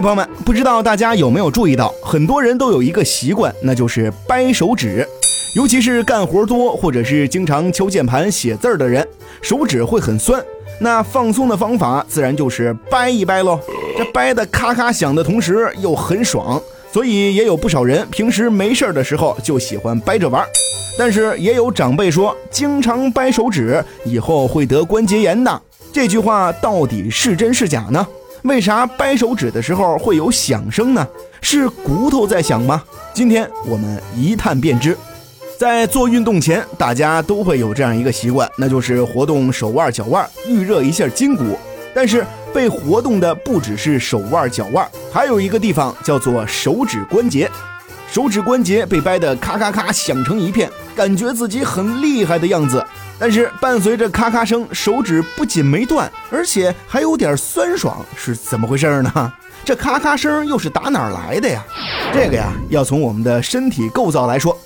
朋友们，不知道大家有没有注意到，很多人都有一个习惯，那就是掰手指。尤其是干活多或者是经常敲键盘写字儿的人，手指会很酸。那放松的方法自然就是掰一掰喽。这掰的咔咔响的同时又很爽，所以也有不少人平时没事儿的时候就喜欢掰着玩。但是也有长辈说，经常掰手指以后会得关节炎的。这句话到底是真是假呢？为啥掰手指的时候会有响声呢？是骨头在响吗？今天我们一探便知。在做运动前，大家都会有这样一个习惯，那就是活动手腕、脚腕，预热一下筋骨。但是被活动的不只是手腕、脚腕，还有一个地方叫做手指关节。手指关节被掰得咔咔咔响成一片，感觉自己很厉害的样子。但是伴随着咔咔声，手指不仅没断，而且还有点酸爽，是怎么回事呢？这咔咔声又是打哪儿来的呀？这个呀，要从我们的身体构造来说。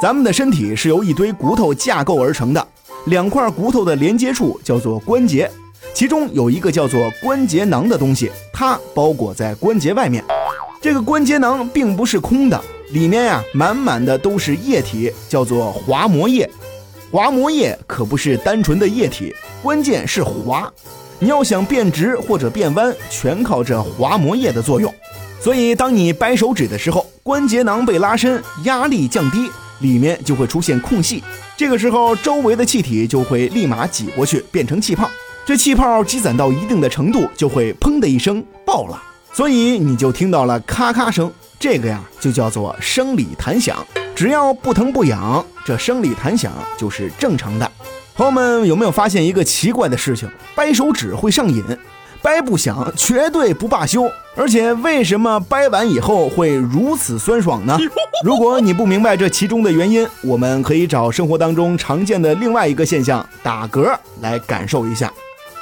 咱们的身体是由一堆骨头架构而成的，两块骨头的连接处叫做关节，其中有一个叫做关节囊的东西，它包裹在关节外面。这个关节囊并不是空的，里面呀满满的都是液体，叫做滑膜液。滑膜液可不是单纯的液体，关键是滑。你要想变直或者变弯，全靠这滑膜液的作用。所以，当你掰手指的时候，关节囊被拉伸，压力降低。里面就会出现空隙，这个时候周围的气体就会立马挤过去，变成气泡。这气泡积攒到一定的程度，就会砰的一声爆了，所以你就听到了咔咔声。这个呀，就叫做生理弹响。只要不疼不痒，这生理弹响就是正常的。朋友们有没有发现一个奇怪的事情？掰手指会上瘾。掰不响，绝对不罢休。而且，为什么掰完以后会如此酸爽呢？如果你不明白这其中的原因，我们可以找生活当中常见的另外一个现象——打嗝来感受一下。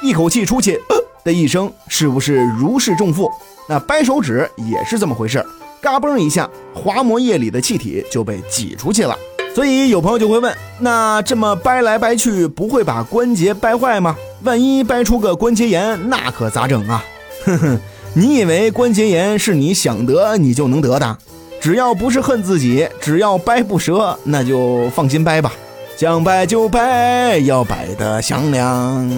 一口气出去的一声，是不是如释重负？那掰手指也是这么回事，嘎嘣一下，滑膜液里的气体就被挤出去了。所以有朋友就会问：那这么掰来掰去，不会把关节掰坏吗？万一掰出个关节炎，那可咋整啊？哼哼，你以为关节炎是你想得你就能得的？只要不是恨自己，只要掰不折，那就放心掰吧。想掰就掰，要掰得响亮。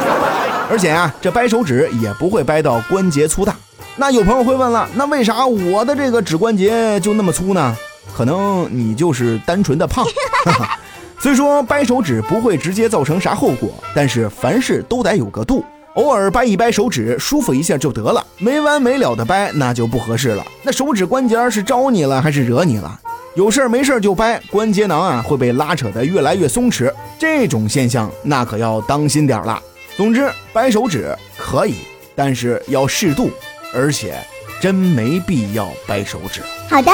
而且啊，这掰手指也不会掰到关节粗大。那有朋友会问了，那为啥我的这个指关节就那么粗呢？可能你就是单纯的胖，虽说掰手指不会直接造成啥后果，但是凡事都得有个度，偶尔掰一掰手指，舒服一下就得了，没完没了的掰那就不合适了。那手指关节是招你了还是惹你了？有事儿没事儿就掰，关节囊啊会被拉扯得越来越松弛，这种现象那可要当心点儿了。总之，掰手指可以，但是要适度，而且真没必要掰手指。好的。